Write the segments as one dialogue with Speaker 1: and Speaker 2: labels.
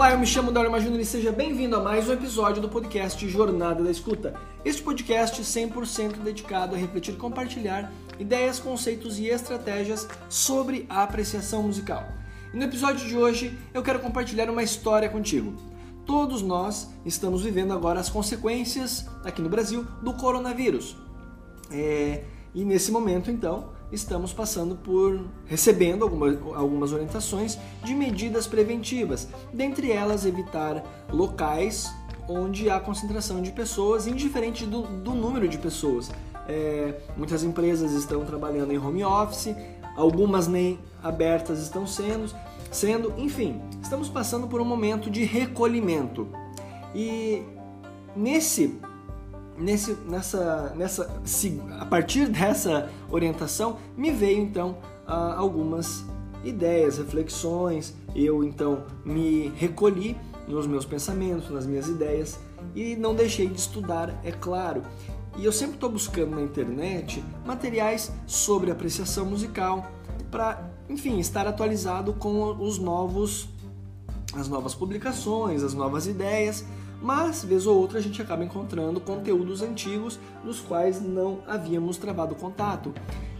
Speaker 1: Olá, eu me chamo Dario Majunini e seja bem-vindo a mais um episódio do podcast Jornada da Escuta. Este podcast 100% dedicado a refletir e compartilhar ideias, conceitos e estratégias sobre a apreciação musical. E no episódio de hoje eu quero compartilhar uma história contigo. Todos nós estamos vivendo agora as consequências, aqui no Brasil, do coronavírus. É, e nesse momento, então, estamos passando por recebendo algumas, algumas orientações de medidas preventivas, dentre elas evitar locais onde há concentração de pessoas, indiferente do, do número de pessoas. É, muitas empresas estão trabalhando em home office, algumas nem abertas estão sendo, sendo, enfim, estamos passando por um momento de recolhimento. E nesse nesse, nessa, nessa, a partir dessa orientação, me veio então algumas ideias, reflexões. Eu então me recolhi nos meus pensamentos, nas minhas ideias e não deixei de estudar, é claro. E eu sempre estou buscando na internet materiais sobre apreciação musical para, enfim, estar atualizado com os novos, as novas publicações, as novas ideias mas vez ou outra a gente acaba encontrando conteúdos antigos nos quais não havíamos travado contato.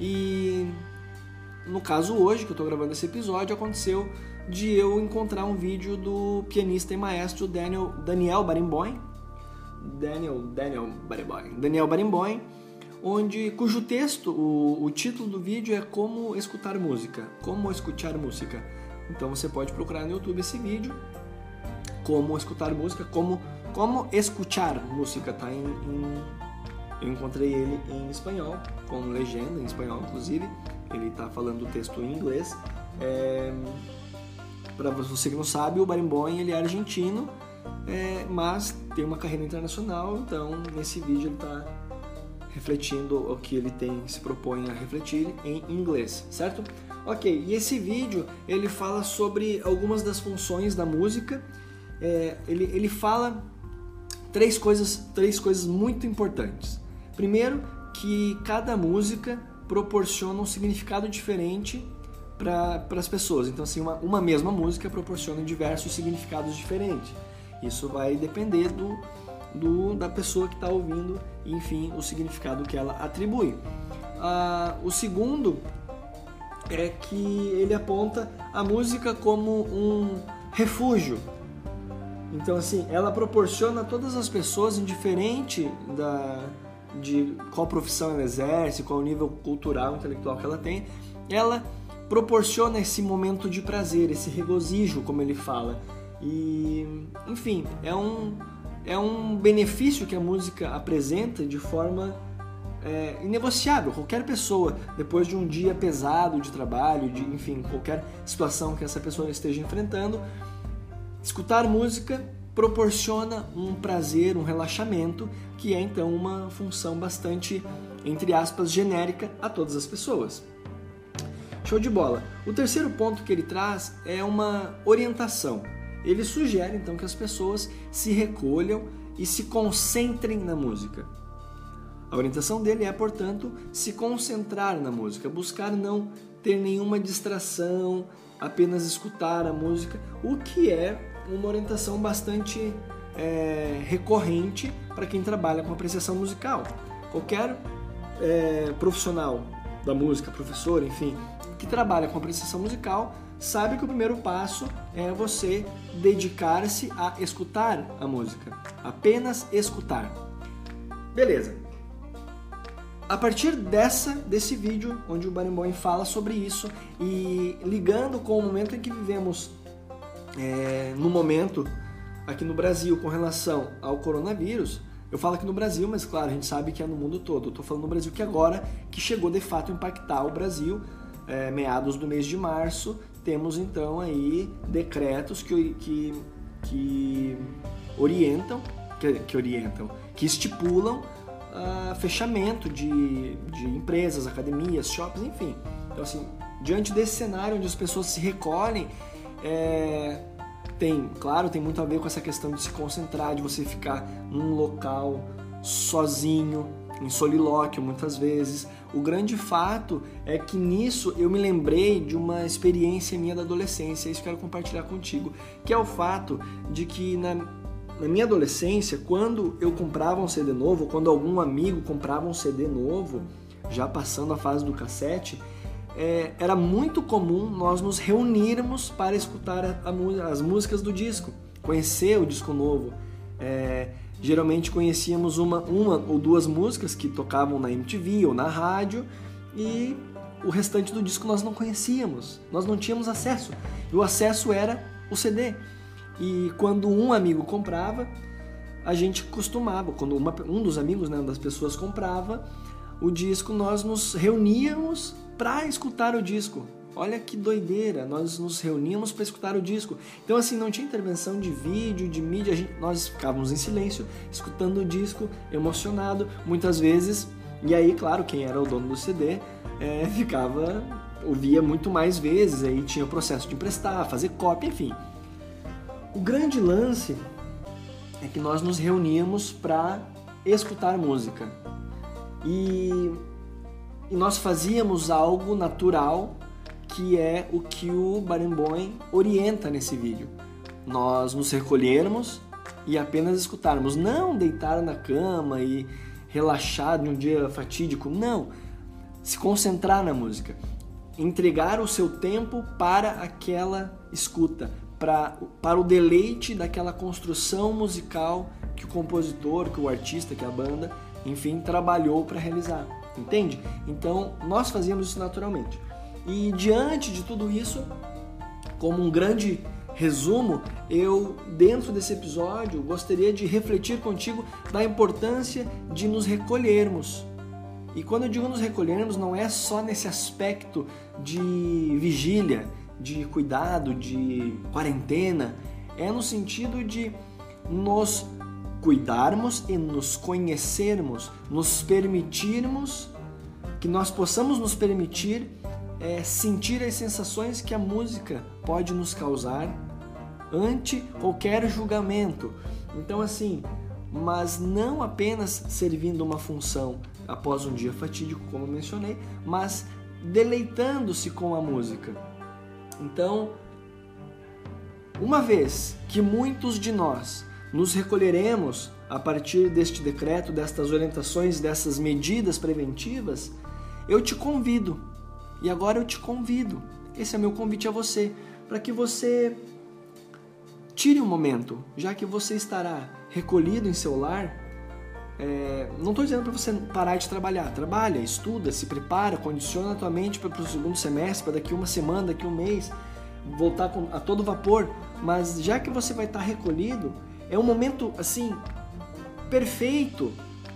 Speaker 1: E no caso hoje, que eu estou gravando esse episódio, aconteceu de eu encontrar um vídeo do pianista e maestro Daniel, Daniel Barenboim, Daniel, Daniel Barenboim, Daniel Barenboim, onde cujo texto, o, o título do vídeo é Como escutar música, como escutar música. Então você pode procurar no YouTube esse vídeo como escutar música, como como escutar música, tá em, em, eu encontrei ele em espanhol, com legenda em espanhol, inclusive. Ele tá falando o texto em inglês. É, para você que não sabe, o Barimboim ele é argentino, é, mas tem uma carreira internacional. Então, nesse vídeo ele tá refletindo o que ele tem se propõe a refletir em inglês, certo? Ok, e esse vídeo ele fala sobre algumas das funções da música é, ele, ele fala três coisas, três coisas muito importantes. Primeiro, que cada música proporciona um significado diferente para as pessoas. Então, assim, uma, uma mesma música proporciona diversos significados diferentes. Isso vai depender do, do da pessoa que está ouvindo e, enfim, o significado que ela atribui. Ah, o segundo é que ele aponta a música como um refúgio então, assim, ela proporciona a todas as pessoas, indiferente da, de qual profissão ela exerce, qual nível cultural, intelectual que ela tem, ela proporciona esse momento de prazer, esse regozijo, como ele fala. E, enfim, é um, é um benefício que a música apresenta de forma é, inegociável. Qualquer pessoa, depois de um dia pesado de trabalho, de enfim, qualquer situação que essa pessoa esteja enfrentando, Escutar música proporciona um prazer, um relaxamento, que é então uma função bastante, entre aspas, genérica a todas as pessoas. Show de bola. O terceiro ponto que ele traz é uma orientação. Ele sugere então que as pessoas se recolham e se concentrem na música. A orientação dele é, portanto, se concentrar na música, buscar não ter nenhuma distração, apenas escutar a música, o que é uma orientação bastante é, recorrente para quem trabalha com apreciação musical. Qualquer é, profissional da música, professor, enfim, que trabalha com apreciação musical, sabe que o primeiro passo é você dedicar-se a escutar a música, apenas escutar. Beleza. A partir dessa desse vídeo onde o Barenboim fala sobre isso e ligando com o momento em que vivemos é, no momento aqui no Brasil com relação ao coronavírus, eu falo aqui no Brasil, mas claro, a gente sabe que é no mundo todo. Eu estou falando no Brasil que agora que chegou de fato a impactar o Brasil, é, meados do mês de março, temos então aí decretos que, que, que orientam, que, que orientam, que estipulam uh, fechamento de, de empresas, academias, shoppings, enfim. Então assim, diante desse cenário onde as pessoas se recolhem é, tem, claro, tem muito a ver com essa questão de se concentrar, de você ficar num local sozinho, em solilóquio muitas vezes. O grande fato é que nisso eu me lembrei de uma experiência minha da adolescência, isso quero compartilhar contigo, que é o fato de que na, na minha adolescência, quando eu comprava um CD novo, quando algum amigo comprava um CD novo, já passando a fase do cassete, é, era muito comum nós nos reunirmos para escutar a, a, as músicas do disco, conhecer o disco novo. É, geralmente conhecíamos uma, uma ou duas músicas que tocavam na MTV ou na rádio e o restante do disco nós não conhecíamos, nós não tínhamos acesso. E o acesso era o CD. E quando um amigo comprava, a gente costumava, quando uma, um dos amigos, né, das pessoas comprava o disco, nós nos reuníamos para escutar o disco. Olha que doideira, nós nos reuníamos para escutar o disco. Então, assim, não tinha intervenção de vídeo, de mídia, gente, nós ficávamos em silêncio, escutando o disco, emocionado, muitas vezes. E aí, claro, quem era o dono do CD é, ficava, ouvia muito mais vezes, aí tinha o processo de emprestar, fazer cópia, enfim. O grande lance é que nós nos reuníamos para escutar música. E, e, nós fazíamos algo natural que é o que o Barenboim orienta nesse vídeo. Nós nos recolhermos e apenas escutarmos, não deitar na cama e relaxar num dia fatídico, não. Se concentrar na música, entregar o seu tempo para aquela escuta, pra, para o deleite daquela construção musical que o compositor, que o artista, que a banda, enfim, trabalhou para realizar. Entende? Então, nós fazíamos isso naturalmente. E diante de tudo isso, como um grande resumo, eu, dentro desse episódio, gostaria de refletir contigo da importância de nos recolhermos. E quando eu digo nos recolhermos, não é só nesse aspecto de vigília, de cuidado, de quarentena, é no sentido de nos cuidarmos e nos conhecermos, nos permitirmos, que nós possamos nos permitir é, sentir as sensações que a música pode nos causar ante qualquer julgamento. Então, assim, mas não apenas servindo uma função após um dia fatídico, como mencionei, mas deleitando-se com a música. Então, uma vez que muitos de nós nos recolheremos a partir deste decreto, destas orientações, dessas medidas preventivas, eu te convido, e agora eu te convido, esse é meu convite a você, para que você tire um momento, já que você estará recolhido em seu lar. É, não estou dizendo para você parar de trabalhar, trabalha, estuda, se prepara, condiciona a tua mente para o segundo semestre, para daqui uma semana, daqui um mês, voltar com, a todo vapor. Mas já que você vai estar recolhido, é um momento assim perfeito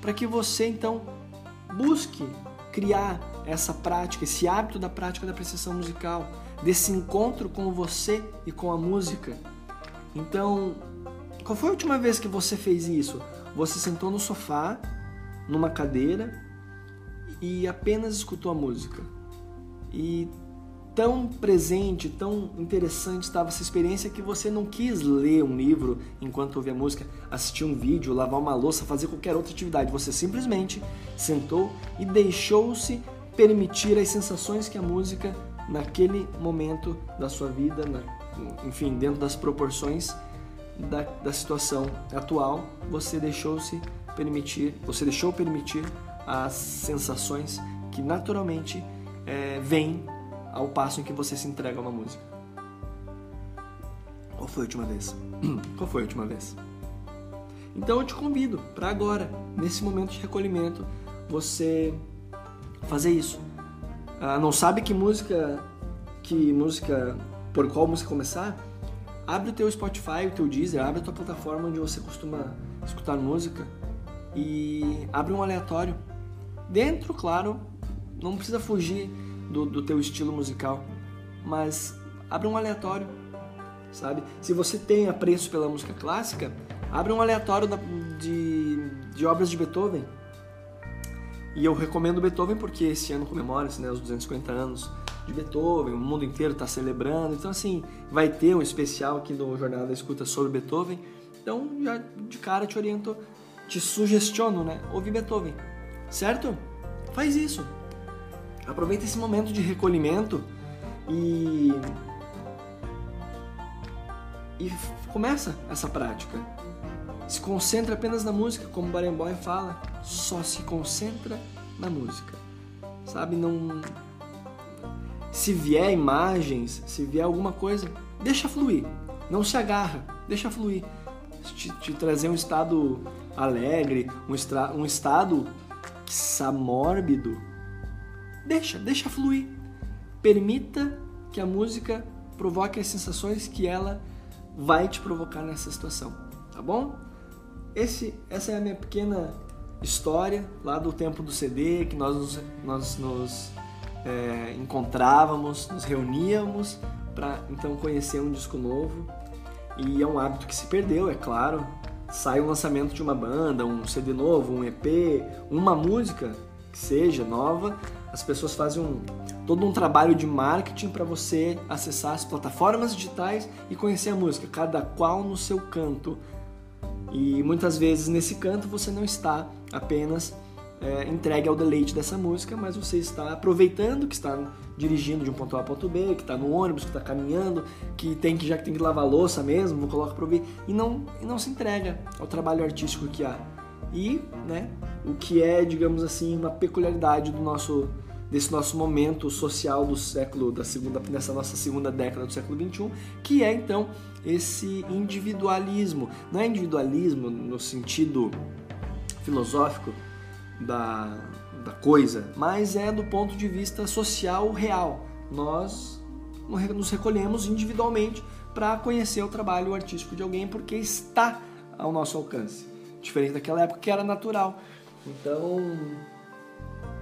Speaker 1: para que você então busque criar essa prática, esse hábito da prática da apreciação musical, desse encontro com você e com a música. Então, qual foi a última vez que você fez isso? Você sentou no sofá, numa cadeira e apenas escutou a música. E tão presente, tão interessante estava essa experiência que você não quis ler um livro enquanto ouvia música, assistir um vídeo, lavar uma louça, fazer qualquer outra atividade. Você simplesmente sentou e deixou-se permitir as sensações que a música, naquele momento da sua vida, na, enfim, dentro das proporções da, da situação atual, você deixou-se permitir, você deixou permitir as sensações que naturalmente é, vêm ao passo em que você se entrega a uma música. Qual foi a última vez? Qual foi a última vez? Então eu te convido para agora, nesse momento de recolhimento, você fazer isso. Ah, não sabe que música, que música, por qual música começar? Abre o teu Spotify, o teu Deezer, abre a tua plataforma onde você costuma escutar música e abre um aleatório. Dentro, claro, não precisa fugir do, do teu estilo musical, mas abre um aleatório, sabe? Se você tem apreço pela música clássica, abre um aleatório da, de, de obras de Beethoven. E eu recomendo Beethoven porque esse ano comemora-se né, os 250 anos de Beethoven, o mundo inteiro está celebrando. Então, assim, vai ter um especial aqui do Jornal da Escuta sobre Beethoven. Então, já de cara te oriento, te sugestiono, né? Ouvir Beethoven certo? Faz isso. Aproveita esse momento de recolhimento e e começa essa prática. Se concentra apenas na música, como Barenboim fala, só se concentra na música. Sabe, não se vier imagens, se vier alguma coisa, deixa fluir. Não se agarra, deixa fluir. Te, te trazer um estado alegre, um, estra, um estado mórbido, deixa, deixa fluir. Permita que a música provoque as sensações que ela vai te provocar nessa situação, tá bom? Esse, essa é a minha pequena história lá do tempo do CD, que nós nos, nós nos é, encontrávamos, nos reuníamos para então conhecer um disco novo. E é um hábito que se perdeu, é claro. Sai o lançamento de uma banda, um CD novo, um EP, uma música que seja nova, as pessoas fazem um, todo um trabalho de marketing para você acessar as plataformas digitais e conhecer a música, cada qual no seu canto. E muitas vezes nesse canto você não está apenas é, entregue ao deleite dessa música, mas você está aproveitando que está dirigindo de um ponto A a ponto B, que está no ônibus, que está caminhando, que tem que já que tem que lavar louça mesmo, coloca para ouvir e não e não se entrega ao trabalho artístico que há. E, né, o que é, digamos assim, uma peculiaridade do nosso desse nosso momento social do século da segunda nessa nossa segunda década do século 21, que é então esse individualismo. Não é individualismo no sentido filosófico da, da coisa, mas é do ponto de vista social real. Nós nos recolhemos individualmente para conhecer o trabalho artístico de alguém porque está ao nosso alcance. Diferente daquela época que era natural. Então,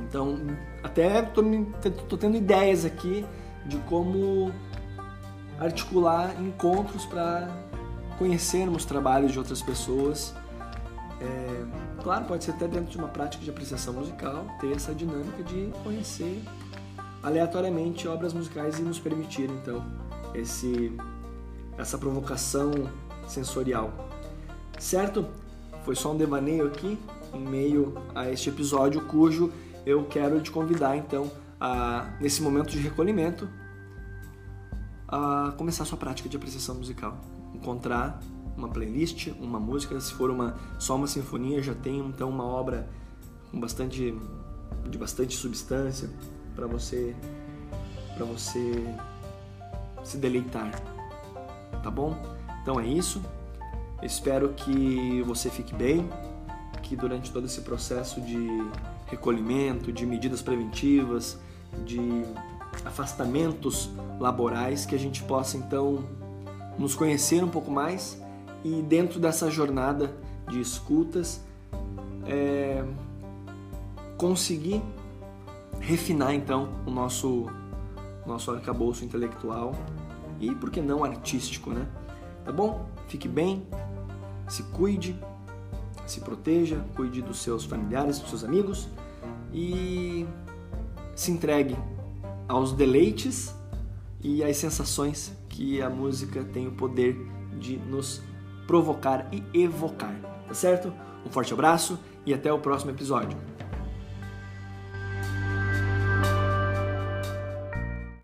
Speaker 1: então, até estou tendo ideias aqui de como articular encontros para conhecermos trabalhos de outras pessoas. É, claro, pode ser até dentro de uma prática de apreciação musical, ter essa dinâmica de conhecer aleatoriamente obras musicais e nos permitir então esse essa provocação sensorial. Certo? Foi só um devaneio aqui em meio a este episódio cujo eu quero te convidar então a, nesse momento de recolhimento a começar a sua prática de apreciação musical. Encontrar uma playlist, uma música, se for uma só uma sinfonia, já tem então uma obra com bastante de bastante substância para você para você se deleitar. Tá bom? Então é isso. Espero que você fique bem, que durante todo esse processo de recolhimento, de medidas preventivas, de afastamentos laborais, que a gente possa então nos conhecer um pouco mais e dentro dessa jornada de escutas é, conseguir refinar então o nosso nosso arcabouço intelectual e por que não artístico, né? Tá bom? Fique bem, se cuide, se proteja, cuide dos seus familiares, dos seus amigos e se entregue aos deleites e às sensações que a música tem o poder de nos provocar e evocar, tá certo? Um forte abraço e até o próximo episódio.